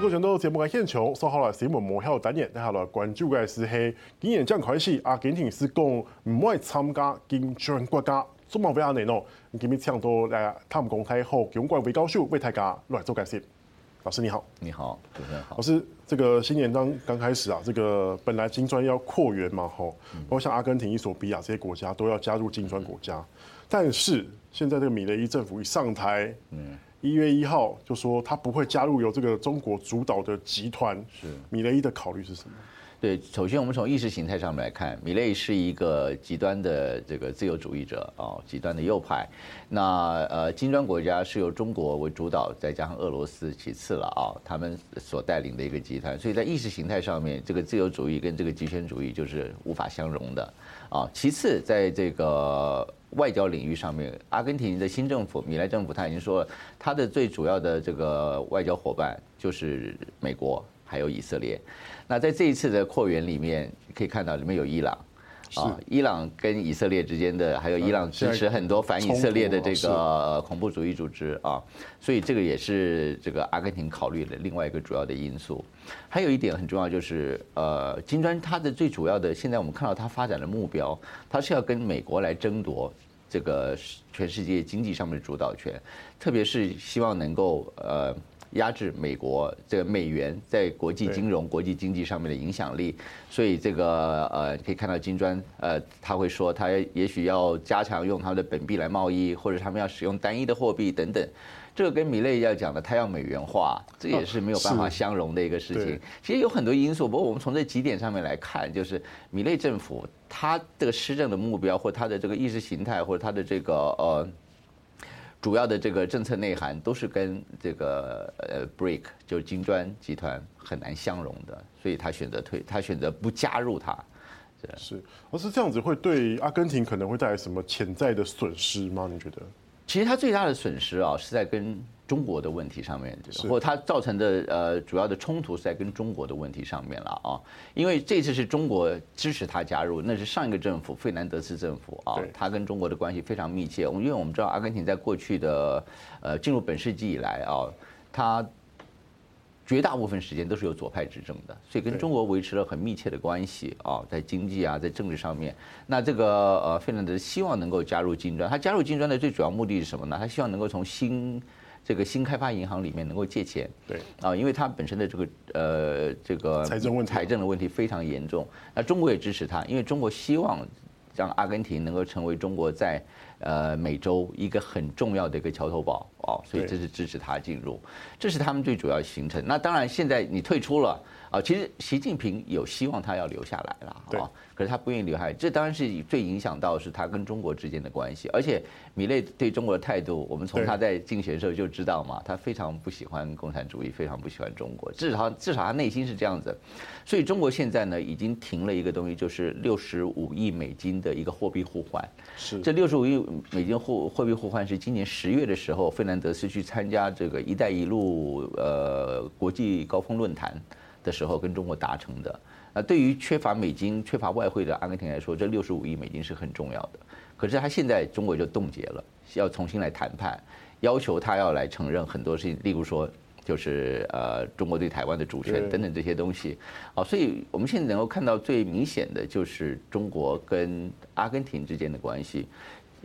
这个都节目嘅现场，收好了新闻幕后单元，接下来关注嘅是系今年将开始，阿根廷是讲唔会参加金砖国家，做乜嘢呢？今日请到来他们公开后，中国外交部为大家来做解释。老师你好，你好，主持人好。老师，这个新年刚刚开始啊，这个本来金砖要扩员嘛，吼，包括像阿根廷、伊索比亚这些国家都要加入金砖国家，但是现在这个米雷伊政府一上台，嗯。一月一号就说他不会加入由这个中国主导的集团。是米雷伊的考虑是什么？对，首先我们从意识形态上面来看，米雷伊是一个极端的这个自由主义者啊，极端的右派。那呃，金砖国家是由中国为主导，再加上俄罗斯其次了啊，他们所带领的一个集团。所以在意识形态上面，这个自由主义跟这个极权主义就是无法相容的啊。其次，在这个。外交领域上面，阿根廷的新政府，米莱政府，他已经说了，他的最主要的这个外交伙伴就是美国，还有以色列。那在这一次的扩员里面，可以看到里面有伊朗。啊，伊朗跟以色列之间的，还有伊朗支持很多反以色列的这个恐怖主义组织啊，所以这个也是这个阿根廷考虑的另外一个主要的因素。还有一点很重要，就是呃，金砖它的最主要的，现在我们看到它发展的目标，它是要跟美国来争夺这个全世界经济上面的主导权，特别是希望能够呃。压制美国这个美元在国际金融、国际经济上面的影响力，所以这个呃，可以看到金砖呃，他会说他也许要加强用他们的本币来贸易，或者他们要使用单一的货币等等。这个跟米勒要讲的，他要美元化，这也是没有办法相容的一个事情。其实有很多因素，不过我们从这几点上面来看，就是米勒政府他这个施政的目标，或他的这个意识形态，或者他的这个呃。主要的这个政策内涵都是跟这个呃 BRIC 就是金砖集团很难相容的，所以他选择退，他选择不加入它。是，而是这样子会对阿根廷可能会带来什么潜在的损失吗？你觉得？其实他最大的损失啊，是在跟中国的问题上面，或者它造成的呃主要的冲突是在跟中国的问题上面了啊。因为这次是中国支持他加入，那是上一个政府费南德斯政府啊，他跟中国的关系非常密切。因为我们知道阿根廷在过去的呃进入本世纪以来啊，他。绝大部分时间都是由左派执政的，所以跟中国维持了很密切的关系啊，在经济啊，在政治上面。那这个呃，费南德希望能够加入金砖，他加入金砖的最主要目的是什么呢？他希望能够从新这个新开发银行里面能够借钱。对啊，因为它本身的这个呃这个财政问题财政的问题非常严重。那中国也支持它，因为中国希望让阿根廷能够成为中国在。呃，美洲一个很重要的一个桥头堡哦，所以这是支持它进入，这是他们最主要形成。那当然，现在你退出了啊，其实习近平有希望他要留下来了啊。可是他不愿意留下来，这当然是最影响到是他跟中国之间的关系。而且米勒对中国的态度，我们从他在竞选的时候就知道嘛，他非常不喜欢共产主义，非常不喜欢中国，至少至少他内心是这样子。所以中国现在呢，已经停了一个东西，就是六十五亿美金的一个货币互换。是这六十五亿美金货货币互换是今年十月的时候，费南德斯去参加这个“一带一路”呃国际高峰论坛的时候跟中国达成的。那对于缺乏美金、缺乏外汇的阿根廷来说，这六十五亿美金是很重要的。可是他现在中国就冻结了，要重新来谈判，要求他要来承认很多事情，例如说就是呃中国对台湾的主权等等这些东西。啊，所以我们现在能够看到最明显的就是中国跟阿根廷之间的关系。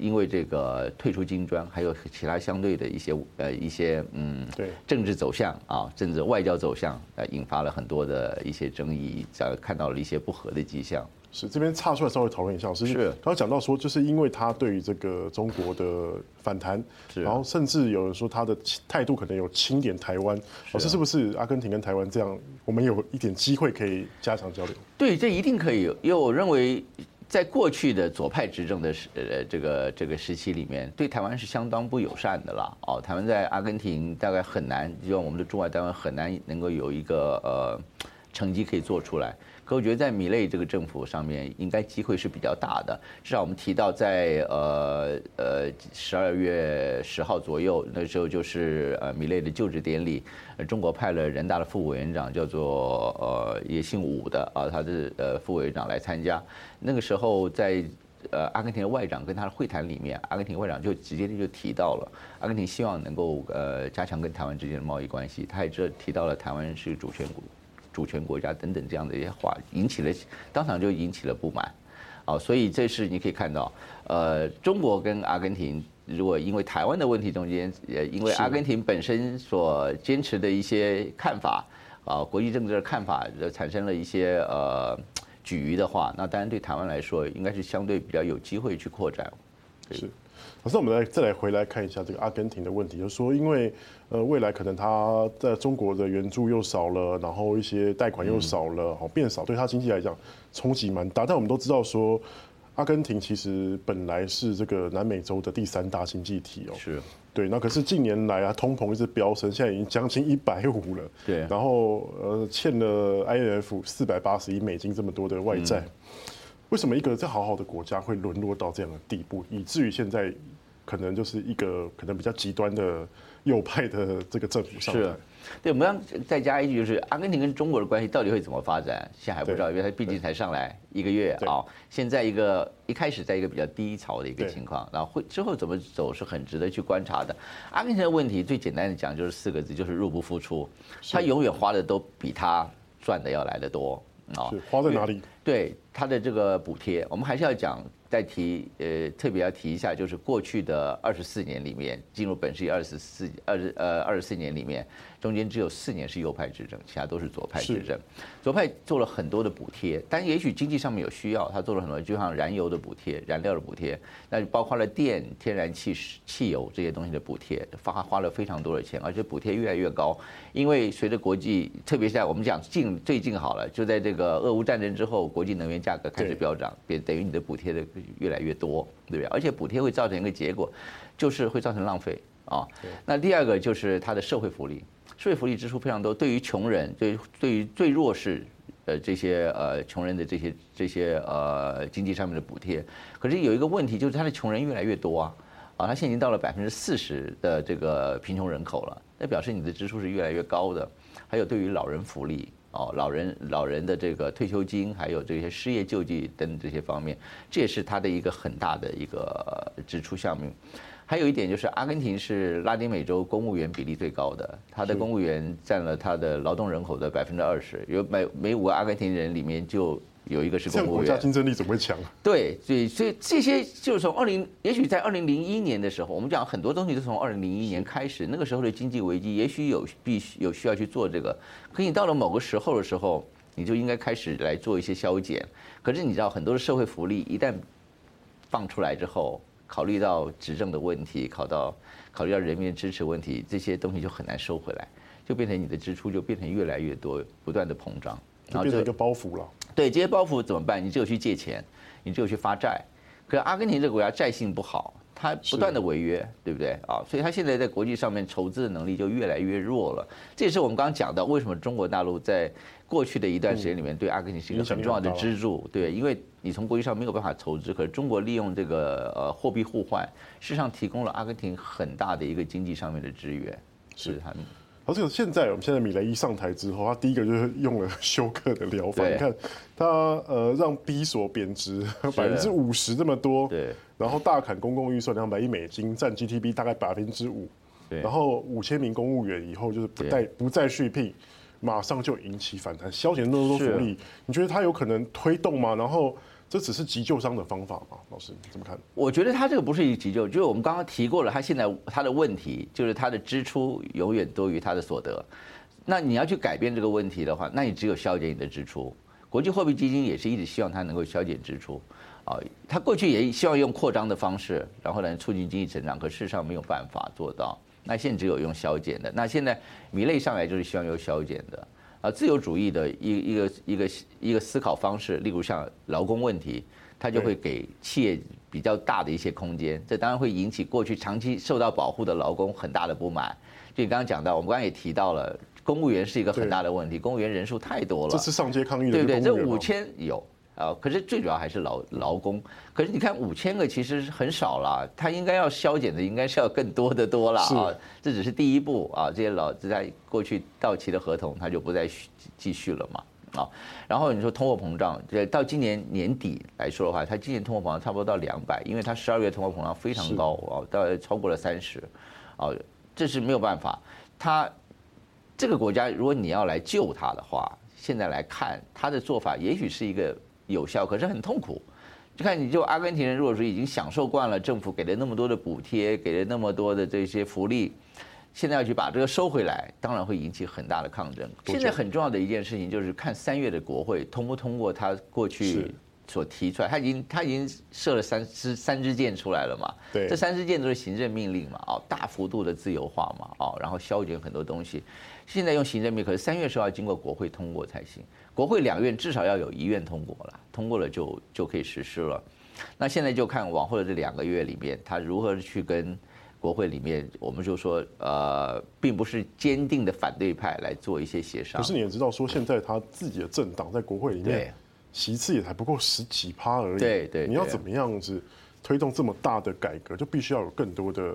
因为这个退出金砖，还有其他相对的一些呃一些嗯，对政治走向啊，政治外交走向，呃，引发了很多的一些争议，呃，看到了一些不和的迹象。是这边插出来稍微讨论一下，是刚刚讲到说，就是因为他对于这个中国的反弹，然后甚至有人说他的态度可能有轻点台湾，老师是不是阿根廷跟台湾这样，我们有一点机会可以加强交流？对，这一定可以，因为我认为。在过去的左派执政的时呃这个这个时期里面，对台湾是相当不友善的了。哦，台湾在阿根廷大概很难，就像我们的驻外单位很难能够有一个呃成绩可以做出来。可我觉得在米勒这个政府上面，应该机会是比较大的。至少我们提到在呃呃十二月十号左右，那时候就是呃米勒的就职典礼，中国派了人大的副委员长叫做呃也姓武的啊，他是呃副委员长来参加。那个时候在呃阿根廷的外长跟他的会谈里面，阿根廷外长就直接就提到了阿根廷希望能够呃加强跟台湾之间的贸易关系，他也这提到了台湾是主权国主权国家等等这样的一些话，引起了当场就引起了不满，啊，所以这是你可以看到，呃，中国跟阿根廷如果因为台湾的问题中间，呃，因为阿根廷本身所坚持的一些看法。啊，国际政治的看法产生了一些呃齟齬的话，那当然对台湾来说，应该是相对比较有机会去扩展。是，可是我们来再来回来看一下这个阿根廷的问题，就是说，因为呃未来可能他在中国的援助又少了，然后一些贷款又少了，好变少，对他经济来讲冲击蛮大。但我们都知道说。阿根廷其实本来是这个南美洲的第三大经济体哦，是，对，那可是近年来啊，通膨一直飙升，现在已经将近一百五了，对，然后呃欠了 IMF 四百八十亿美金这么多的外债，为什么一个在好好的国家会沦落到这样的地步，以至于现在可能就是一个可能比较极端的右派的这个政府上台？对，我们要再加一句，就是阿根廷跟中国的关系到底会怎么发展，现在还不知道，因为它毕竟才上来一个月啊。现在一个一开始在一个比较低潮的一个情况，然后会之后怎么走是很值得去观察的。阿根廷的问题最简单的讲就是四个字，就是入不敷出，他永远花的都比他赚的要来的多啊。花在哪里？对他的这个补贴，我们还是要讲。再提呃，特别要提一下，就是过去的二十四年里面，进入本世纪二十四二十呃二十四年里面，中间只有四年是右派执政，其他都是左派执政。左派做了很多的补贴，但也许经济上面有需要，他做了很多，就像燃油的补贴、燃料的补贴，那就包括了电、天然气、汽油这些东西的补贴，花花了非常多的钱，而且补贴越来越高，因为随着国际，特别是在我们讲近最近好了，就在这个俄乌战争之后，国际能源价格开始飙涨，别等于你的补贴的。越来越多，对不对？而且补贴会造成一个结果，就是会造成浪费啊。那第二个就是它的社会福利，社会福利支出非常多。对于穷人，对对于最弱势的这些呃穷人的这些这些呃经济上面的补贴，可是有一个问题，就是他的穷人越来越多啊啊，他现在已经到了百分之四十的这个贫穷人口了，那表示你的支出是越来越高的。还有对于老人福利。哦，老人老人的这个退休金，还有这些失业救济等等这些方面，这也是他的一个很大的一个支出项目。还有一点就是，阿根廷是拉丁美洲公务员比例最高的，他的公务员占了他的劳动人口的百分之二十，有每每五个阿根廷人里面就。有一个是公务员，国家竞争力怎么会强啊？对，所以所以这些就是从二零，也许在二零零一年的时候，我们讲很多东西都从二零零一年开始，那个时候的经济危机，也许有必须有需要去做这个。可你到了某个时候的时候，你就应该开始来做一些削减。可是你知道，很多的社会福利一旦放出来之后，考虑到执政的问题，考到考虑到人民的支持问题，这些东西就很难收回来，就变成你的支出就变成越来越多，不断的膨胀，然后变成一个包袱了。对，这些包袱怎么办？你只有去借钱，你只有去发债。可是阿根廷这个国家债性不好，它不断的违约，对不对啊？所以它现在在国际上面筹资的能力就越来越弱了。这也是我们刚刚讲到，为什么中国大陆在过去的一段时间里面对阿根廷是一个很重要的支柱。对，因为你从国际上没有办法筹资，可是中国利用这个呃货币互换，事实上提供了阿根廷很大的一个经济上面的支援。是他们。而且现在，我们现在米雷伊上台之后，他第一个就是用了休克的疗法。你看，他呃让币所贬值百分之五十这么多，对，然后大砍公共预算两百亿美金，占 GDP 大概百分之五，对，然后五千名公务员以后就是不再不再续聘，马上就引起反弹，消减那么多福利，你觉得他有可能推动吗？然后。这只是急救伤的方法吗？老师，你怎么看？我觉得他这个不是一个急救，就是我们刚刚提过了，他现在他的问题就是他的支出永远多于他的所得。那你要去改变这个问题的话，那你只有削减你的支出。国际货币基金也是一直希望他能够削减支出，啊，他过去也希望用扩张的方式，然后来促进经济成长，可事实上没有办法做到。那现在只有用削减的。那现在米勒上来就是希望用削减的。啊，自由主义的一一个一个一个思考方式，例如像劳工问题，它就会给企业比较大的一些空间，这当然会引起过去长期受到保护的劳工很大的不满。就你刚刚讲到，我们刚刚也提到了，公务员是一个很大的问题，公务员人数太多了。这次上街抗议的，对不对？这五千有。啊，可是最主要还是劳劳工。可是你看五千个其实是很少了，他应该要削减的应该是要更多的多了啊。这只是第一步啊，这些老在过去到期的合同他就不再续继续了嘛啊。然后你说通货膨胀，这到今年年底来说的话，它今年通货膨胀差不多到两百，因为它十二月通货膨胀非常高啊，大概超过了三十，啊，这是没有办法。它这个国家，如果你要来救它的话，现在来看它的做法，也许是一个有效，可是很痛苦。就看你就阿根廷人，如果说已经享受惯了政府给了那么多的补贴，给了那么多的这些福利，现在要去把这个收回来，当然会引起很大的抗争。现在很重要的一件事情就是看三月的国会通不通过他过去所提出来，他已经他已经设了三支三支箭出来了嘛？对，这三支箭都是行政命令嘛？哦，大幅度的自由化嘛？哦，然后削减很多东西。现在用行政命令，可是三月时候要经过国会通过才行。国会两院至少要有一院通过了，通过了就就可以实施了。那现在就看往后的这两个月里面，他如何去跟国会里面，我们就说呃，并不是坚定的反对派来做一些协商。可是你也知道，说现在他自己的政党在国会里面，席次也才不过十几趴而已。对对，你要怎么样子推动这么大的改革，就必须要有更多的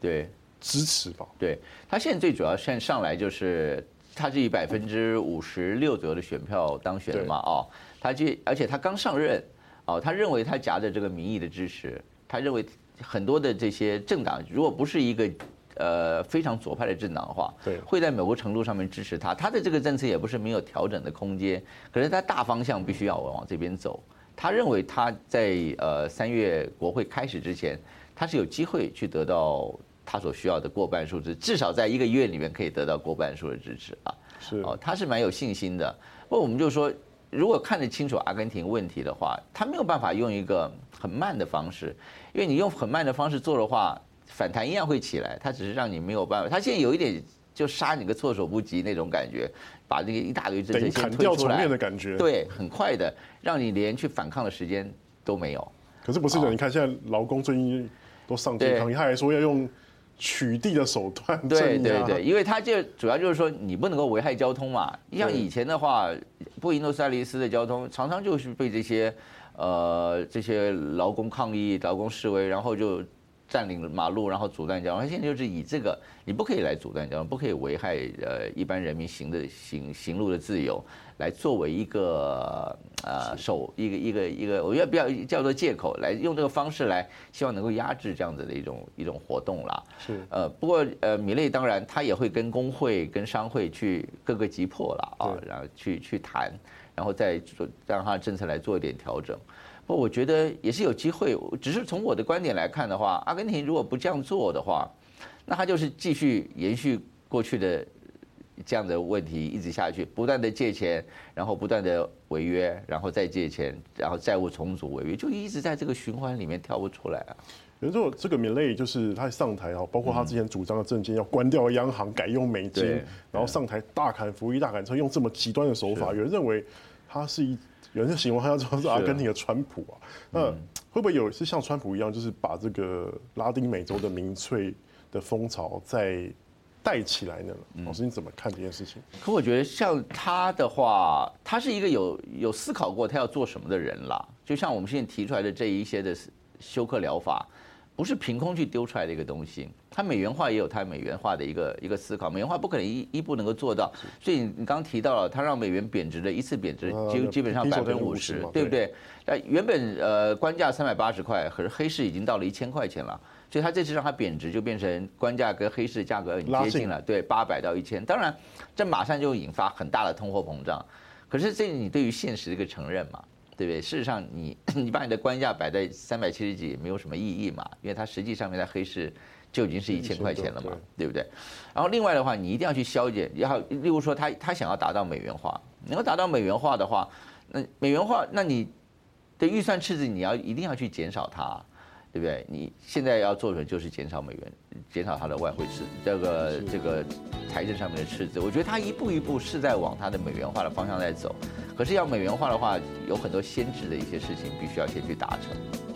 对支持吧？对，他现在最主要现在上来就是。他是以百分之五十六左右的选票当选的嘛？哦，他就而且他刚上任，哦，他认为他夹着这个民意的支持，他认为很多的这些政党如果不是一个呃非常左派的政党的话，对，会在某个程度上面支持他。他的这个政策也不是没有调整的空间，可是他大方向必须要往这边走。他认为他在呃三月国会开始之前，他是有机会去得到。他所需要的过半数支，至少在一个月里面可以得到过半数的支持啊。是哦，他是蛮有信心的。不过我们就说，如果看得清楚阿根廷问题的话，他没有办法用一个很慢的方式，因为你用很慢的方式做的话，反弹一样会起来。它只是让你没有办法。它现在有一点就杀你个措手不及那种感觉，把这个一大堆这些先推出来的感觉。对，很快的让你连去反抗的时间都没有。可是不是的，你看现在劳工最近都上街抗议，他还说要用。取缔的手段，对对对，因为他就主要就是说，你不能够危害交通嘛。你像以前的话，布宜诺斯艾利斯的交通常常就是被这些呃这些劳工抗议、劳工示威，然后就。占领马路，然后阻断交通。他现在就是以这个，你不可以来阻断交通，不可以危害呃一般人民行的行行路的自由，来作为一个呃手一个一个一个，我觉得不要叫做借口，来用这个方式来希望能够压制这样子的一种一种活动啦。是呃，不过呃，米勒当然他也会跟工会跟商会去各个击破了啊，然后去去谈，然后再做让他的政策来做一点调整。不，我觉得也是有机会。只是从我的观点来看的话，阿根廷如果不这样做的话，那他就是继续延续过去的这样的问题一直下去，不断的借钱，然后不断的违约，然后再借钱，然后债务重组违约，就一直在这个循环里面跳不出来啊。比如说这个米勒就是他上台啊，包括他之前主张的政见要关掉央行，改用美金，然后上台大砍福利、大砍车，用这么极端的手法，有人认为他是一。有人就形容他叫做是阿根廷的川普啊，那会不会有是像川普一样，就是把这个拉丁美洲的民粹的风潮再带起来呢？老师你怎么看这件事情？可我觉得像他的话，他是一个有有思考过他要做什么的人啦。就像我们现在提出来的这一些的休克疗法。不是凭空去丢出来的一个东西，它美元化也有它美元化的一个一个思考，美元化不可能一一步能够做到，所以你刚刚提到了，它让美元贬值的一次贬值基基本上百分之五十，对。不对？那原本呃官价三百八十块，可是黑市已经到了一千块钱了，所以它这次让它贬值，就变成官价跟黑市价格很接近了，对，八百到一千，当然这马上就引发很大的通货膨胀，可是这你对于现实的一个承认嘛？对不对？事实上你，你 你把你的官价摆在三百七十几，也没有什么意义嘛，因为它实际上面在黑市就已经是一千块钱了嘛，对不对？然后另外的话，你一定要去消减，要例如说他他想要达到美元化，能够达到美元化的话，那美元化，那你的预算赤字你要一定要去减少它。对不对？你现在要做的就是减少美元，减少它的外汇赤字，这个这个财政上面的赤字。我觉得它一步一步是在往它的美元化的方向在走。可是要美元化的话，有很多先决的一些事情必须要先去达成。